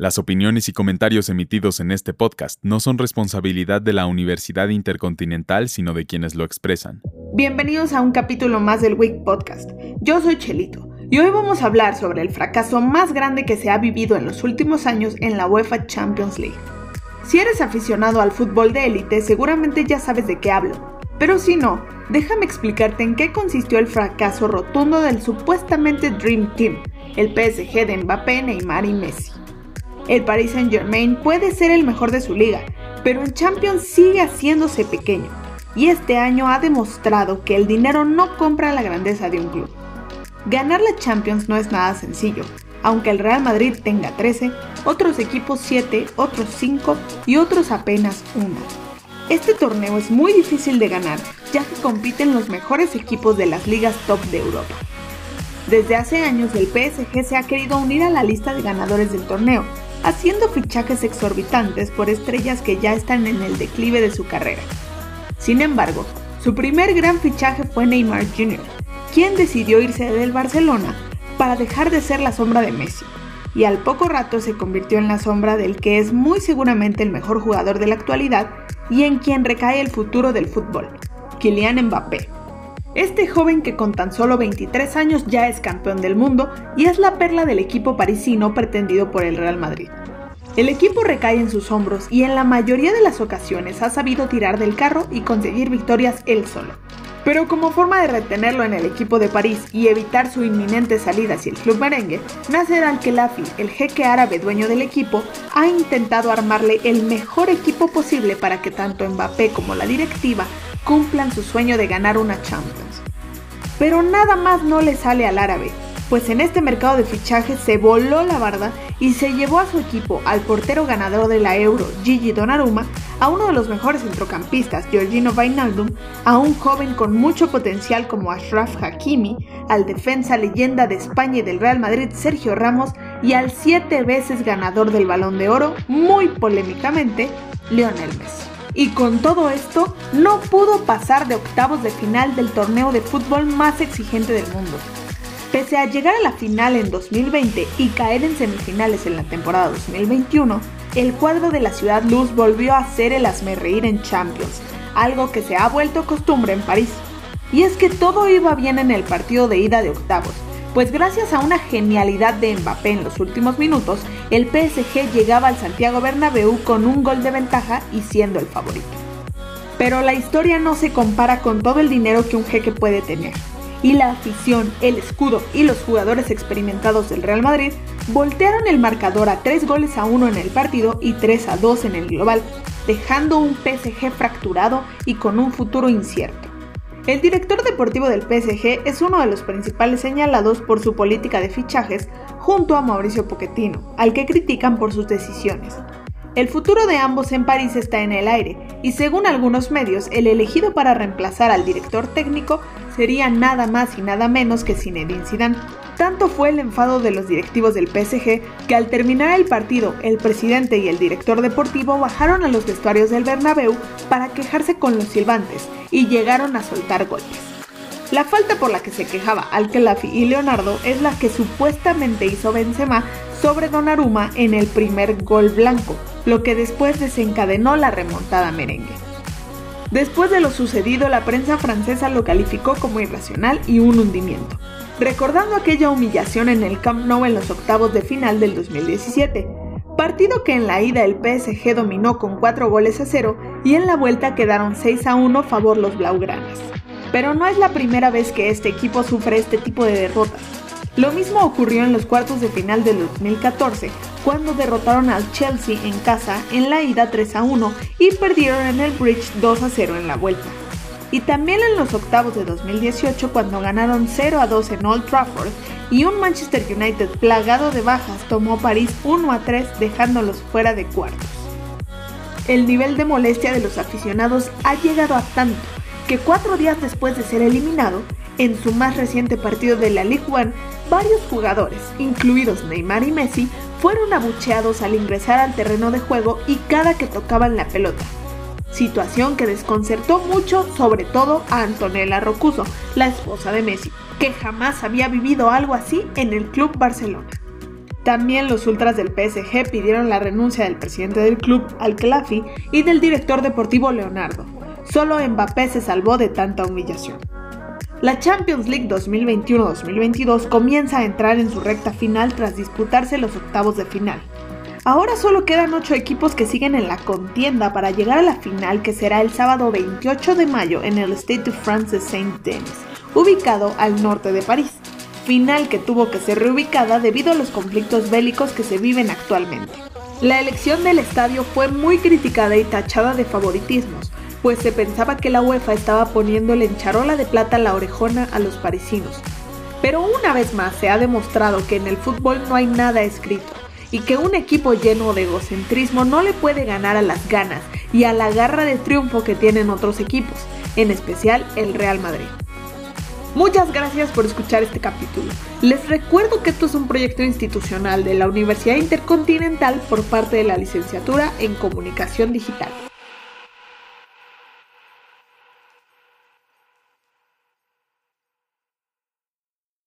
Las opiniones y comentarios emitidos en este podcast no son responsabilidad de la Universidad Intercontinental, sino de quienes lo expresan. Bienvenidos a un capítulo más del Week Podcast. Yo soy Chelito y hoy vamos a hablar sobre el fracaso más grande que se ha vivido en los últimos años en la UEFA Champions League. Si eres aficionado al fútbol de élite, seguramente ya sabes de qué hablo. Pero si no, déjame explicarte en qué consistió el fracaso rotundo del supuestamente Dream Team, el PSG de Mbappé, Neymar y Messi. El Paris Saint Germain puede ser el mejor de su liga, pero en Champions sigue haciéndose pequeño, y este año ha demostrado que el dinero no compra la grandeza de un club. Ganar la Champions no es nada sencillo, aunque el Real Madrid tenga 13, otros equipos 7, otros 5 y otros apenas 1. Este torneo es muy difícil de ganar, ya que compiten los mejores equipos de las ligas top de Europa. Desde hace años el PSG se ha querido unir a la lista de ganadores del torneo, haciendo fichajes exorbitantes por estrellas que ya están en el declive de su carrera. Sin embargo, su primer gran fichaje fue Neymar Jr., quien decidió irse del Barcelona para dejar de ser la sombra de Messi, y al poco rato se convirtió en la sombra del que es muy seguramente el mejor jugador de la actualidad y en quien recae el futuro del fútbol, Kylian Mbappé. Este joven que con tan solo 23 años ya es campeón del mundo y es la perla del equipo parisino pretendido por el Real Madrid. El equipo recae en sus hombros y en la mayoría de las ocasiones ha sabido tirar del carro y conseguir victorias él solo. Pero como forma de retenerlo en el equipo de París y evitar su inminente salida hacia el club merengue, Nasser Al-Khelaifi, el jeque árabe dueño del equipo, ha intentado armarle el mejor equipo posible para que tanto Mbappé como la directiva cumplan su sueño de ganar una Champions. Pero nada más no le sale al árabe, pues en este mercado de fichajes se voló la barda y se llevó a su equipo al portero ganador de la Euro, Gigi Donnarumma, a uno de los mejores centrocampistas, Giorgino Wijnaldum, a un joven con mucho potencial como Ashraf Hakimi, al defensa leyenda de España y del Real Madrid, Sergio Ramos, y al siete veces ganador del Balón de Oro, muy polémicamente, Lionel Messi. Y con todo esto, no pudo pasar de octavos de final del torneo de fútbol más exigente del mundo. Pese a llegar a la final en 2020 y caer en semifinales en la temporada 2021, el cuadro de la Ciudad Luz volvió a hacer el reír en Champions, algo que se ha vuelto costumbre en París. Y es que todo iba bien en el partido de ida de octavos, pues gracias a una genialidad de Mbappé en los últimos minutos, el PSG llegaba al Santiago Bernabéu con un gol de ventaja y siendo el favorito. Pero la historia no se compara con todo el dinero que un jeque puede tener. Y la afición, el escudo y los jugadores experimentados del Real Madrid voltearon el marcador a 3 goles a 1 en el partido y 3 a 2 en el global, dejando un PSG fracturado y con un futuro incierto. El director deportivo del PSG es uno de los principales señalados por su política de fichajes junto a Mauricio Pochettino, al que critican por sus decisiones. El futuro de ambos en París está en el aire y según algunos medios el elegido para reemplazar al director técnico sería nada más y nada menos que Zinedine Zidane. Tanto fue el enfado de los directivos del PSG que al terminar el partido, el presidente y el director deportivo bajaron a los vestuarios del Bernabéu para quejarse con los silbantes y llegaron a soltar golpes. La falta por la que se quejaba Al-Khelafi y Leonardo es la que supuestamente hizo Benzema sobre Donnarumma en el primer gol blanco, lo que después desencadenó la remontada merengue. Después de lo sucedido, la prensa francesa lo calificó como irracional y un hundimiento, recordando aquella humillación en el Camp Nou en los octavos de final del 2017, partido que en la ida el PSG dominó con 4 goles a 0 y en la vuelta quedaron 6 a 1 favor los blaugranas. Pero no es la primera vez que este equipo sufre este tipo de derrotas. Lo mismo ocurrió en los cuartos de final del 2014, cuando derrotaron al Chelsea en casa en la ida 3 a 1 y perdieron en el Bridge 2 a 0 en la vuelta. Y también en los octavos de 2018 cuando ganaron 0 a 2 en Old Trafford y un Manchester United plagado de bajas tomó París 1 a 3 dejándolos fuera de cuartos. El nivel de molestia de los aficionados ha llegado a tanto que cuatro días después de ser eliminado, en su más reciente partido de la Ligue 1, varios jugadores, incluidos Neymar y Messi, fueron abucheados al ingresar al terreno de juego y cada que tocaban la pelota. Situación que desconcertó mucho, sobre todo a Antonella Rocuso, la esposa de Messi, que jamás había vivido algo así en el Club Barcelona. También los ultras del PSG pidieron la renuncia del presidente del club, Al-Khelafi, y del director deportivo Leonardo. Solo Mbappé se salvó de tanta humillación. La Champions League 2021-2022 comienza a entrar en su recta final tras disputarse los octavos de final. Ahora solo quedan 8 equipos que siguen en la contienda para llegar a la final que será el sábado 28 de mayo en el Stade de France de Saint-Denis, ubicado al norte de París, final que tuvo que ser reubicada debido a los conflictos bélicos que se viven actualmente. La elección del estadio fue muy criticada y tachada de favoritismos, pues se pensaba que la UEFA estaba poniéndole en charola de plata la orejona a los parisinos. Pero una vez más se ha demostrado que en el fútbol no hay nada escrito y que un equipo lleno de egocentrismo no le puede ganar a las ganas y a la garra de triunfo que tienen otros equipos, en especial el Real Madrid. Muchas gracias por escuchar este capítulo. Les recuerdo que esto es un proyecto institucional de la Universidad Intercontinental por parte de la licenciatura en Comunicación Digital.